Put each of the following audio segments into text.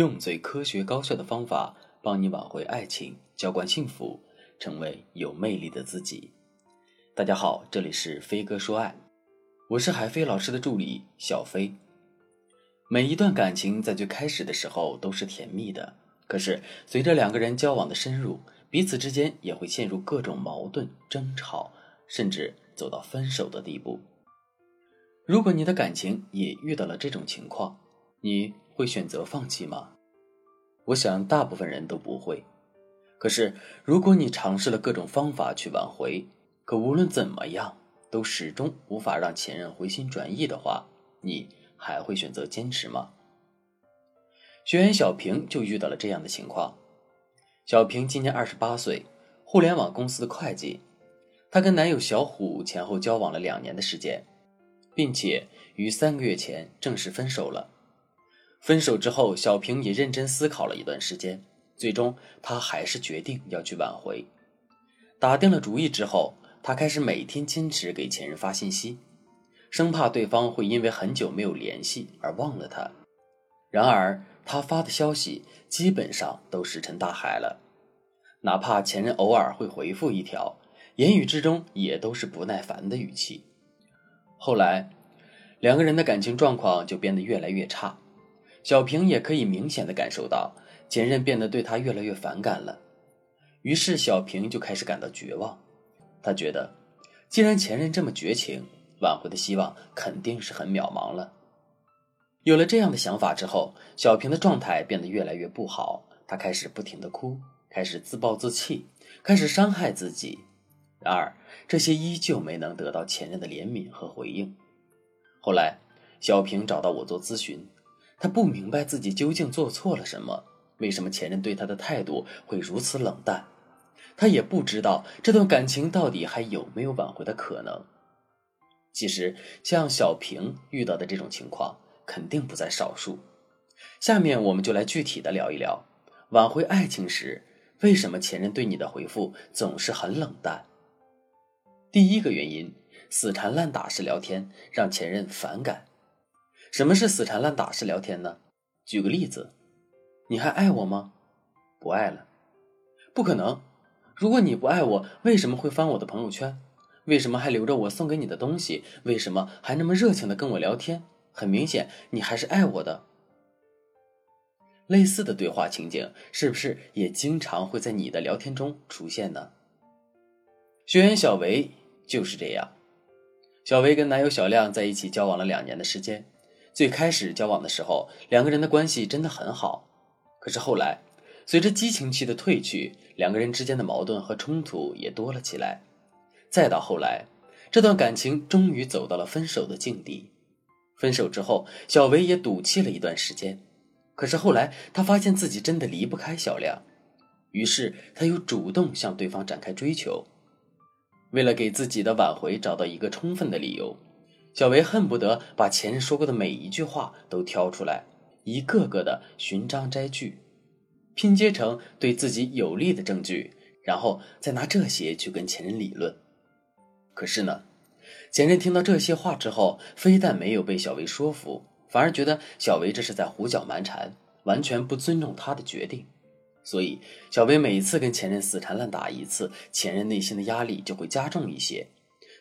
用最科学高效的方法帮你挽回爱情，浇灌幸福，成为有魅力的自己。大家好，这里是飞哥说爱，我是海飞老师的助理小飞。每一段感情在最开始的时候都是甜蜜的，可是随着两个人交往的深入，彼此之间也会陷入各种矛盾、争吵，甚至走到分手的地步。如果你的感情也遇到了这种情况，你会选择放弃吗？我想大部分人都不会。可是，如果你尝试了各种方法去挽回，可无论怎么样都始终无法让前任回心转意的话，你还会选择坚持吗？学员小平就遇到了这样的情况。小平今年二十八岁，互联网公司的会计。她跟男友小虎前后交往了两年的时间。并且于三个月前正式分手了。分手之后，小平也认真思考了一段时间，最终他还是决定要去挽回。打定了主意之后，他开始每天坚持给前任发信息，生怕对方会因为很久没有联系而忘了他。然而，他发的消息基本上都石沉大海了，哪怕前任偶尔会回复一条，言语之中也都是不耐烦的语气。后来，两个人的感情状况就变得越来越差，小平也可以明显的感受到前任变得对他越来越反感了。于是，小平就开始感到绝望。他觉得，既然前任这么绝情，挽回的希望肯定是很渺茫了。有了这样的想法之后，小平的状态变得越来越不好，他开始不停的哭，开始自暴自弃，开始伤害自己。然而，这些依旧没能得到前任的怜悯和回应。后来，小平找到我做咨询，他不明白自己究竟做错了什么，为什么前任对他的态度会如此冷淡？他也不知道这段感情到底还有没有挽回的可能。其实，像小平遇到的这种情况肯定不在少数。下面我们就来具体的聊一聊，挽回爱情时，为什么前任对你的回复总是很冷淡？第一个原因，死缠烂打式聊天让前任反感。什么是死缠烂打式聊天呢？举个例子，你还爱我吗？不爱了，不可能。如果你不爱我，为什么会翻我的朋友圈？为什么还留着我送给你的东西？为什么还那么热情的跟我聊天？很明显，你还是爱我的。类似的对话情景，是不是也经常会在你的聊天中出现呢？学员小维。就是这样，小维跟男友小亮在一起交往了两年的时间。最开始交往的时候，两个人的关系真的很好。可是后来，随着激情期的褪去，两个人之间的矛盾和冲突也多了起来。再到后来，这段感情终于走到了分手的境地。分手之后，小维也赌气了一段时间。可是后来，他发现自己真的离不开小亮，于是他又主动向对方展开追求。为了给自己的挽回找到一个充分的理由，小维恨不得把前任说过的每一句话都挑出来，一个个的寻章摘句，拼接成对自己有利的证据，然后再拿这些去跟前任理论。可是呢，前任听到这些话之后，非但没有被小维说服，反而觉得小维这是在胡搅蛮缠，完全不尊重他的决定。所以，小薇每次跟前任死缠烂打一次，前任内心的压力就会加重一些，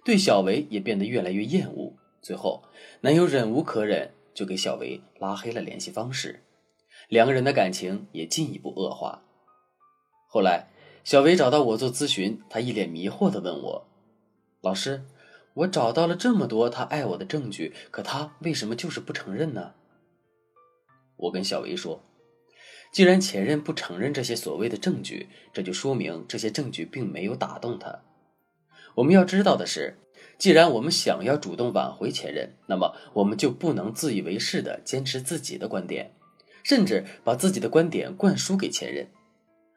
对小维也变得越来越厌恶。最后，男友忍无可忍，就给小维拉黑了联系方式，两个人的感情也进一步恶化。后来，小维找到我做咨询，他一脸迷惑地问我：“老师，我找到了这么多他爱我的证据，可他为什么就是不承认呢？”我跟小维说。既然前任不承认这些所谓的证据，这就说明这些证据并没有打动他。我们要知道的是，既然我们想要主动挽回前任，那么我们就不能自以为是的坚持自己的观点，甚至把自己的观点灌输给前任，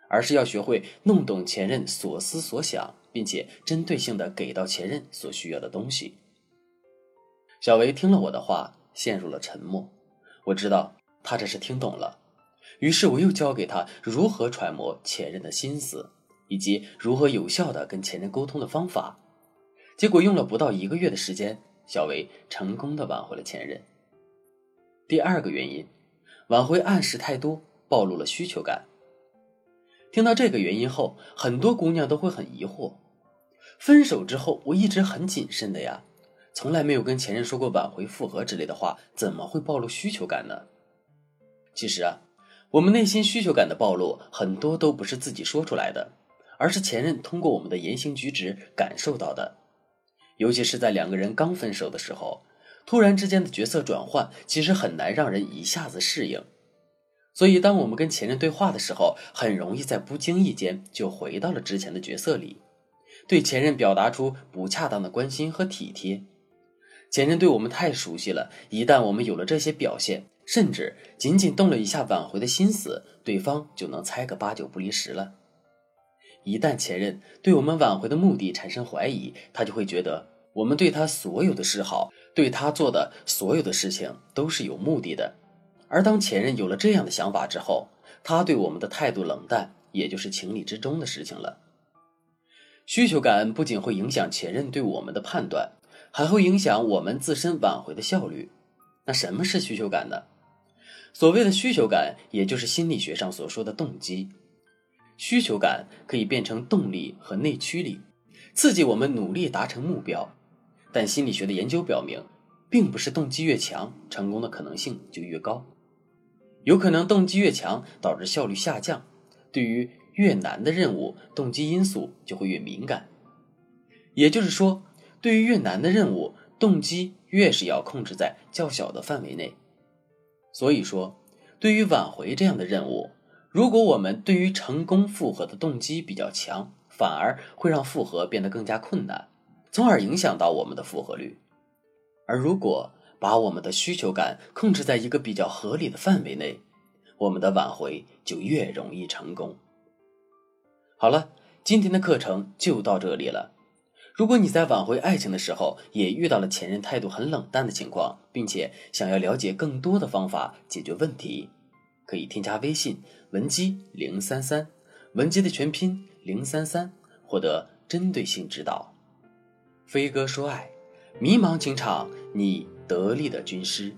而是要学会弄懂前任所思所想，并且针对性的给到前任所需要的东西。小维听了我的话，陷入了沉默。我知道他这是听懂了。于是我又教给他如何揣摩前任的心思，以及如何有效的跟前任沟通的方法。结果用了不到一个月的时间，小维成功的挽回了前任。第二个原因，挽回暗示太多，暴露了需求感。听到这个原因后，很多姑娘都会很疑惑：分手之后我一直很谨慎的呀，从来没有跟前任说过挽回、复合之类的话，怎么会暴露需求感呢？其实啊，我们内心需求感的暴露，很多都不是自己说出来的，而是前任通过我们的言行举止感受到的。尤其是在两个人刚分手的时候，突然之间的角色转换，其实很难让人一下子适应。所以，当我们跟前任对话的时候，很容易在不经意间就回到了之前的角色里，对前任表达出不恰当的关心和体贴。前任对我们太熟悉了，一旦我们有了这些表现，甚至仅仅动了一下挽回的心思，对方就能猜个八九不离十了。一旦前任对我们挽回的目的产生怀疑，他就会觉得我们对他所有的示好，对他做的所有的事情都是有目的的。而当前任有了这样的想法之后，他对我们的态度冷淡，也就是情理之中的事情了。需求感不仅会影响前任对我们的判断，还会影响我们自身挽回的效率。那什么是需求感呢？所谓的需求感，也就是心理学上所说的动机。需求感可以变成动力和内驱力，刺激我们努力达成目标。但心理学的研究表明，并不是动机越强，成功的可能性就越高。有可能动机越强，导致效率下降。对于越难的任务，动机因素就会越敏感。也就是说，对于越难的任务，动机越是要控制在较小的范围内。所以说，对于挽回这样的任务，如果我们对于成功复合的动机比较强，反而会让复合变得更加困难，从而影响到我们的复合率。而如果，把我们的需求感控制在一个比较合理的范围内，我们的挽回就越容易成功。好了，今天的课程就到这里了。如果你在挽回爱情的时候也遇到了前任态度很冷淡的情况，并且想要了解更多的方法解决问题，可以添加微信文姬零三三，文姬的全拼零三三，获得针对性指导。飞哥说爱，迷茫情场你。得力的军师。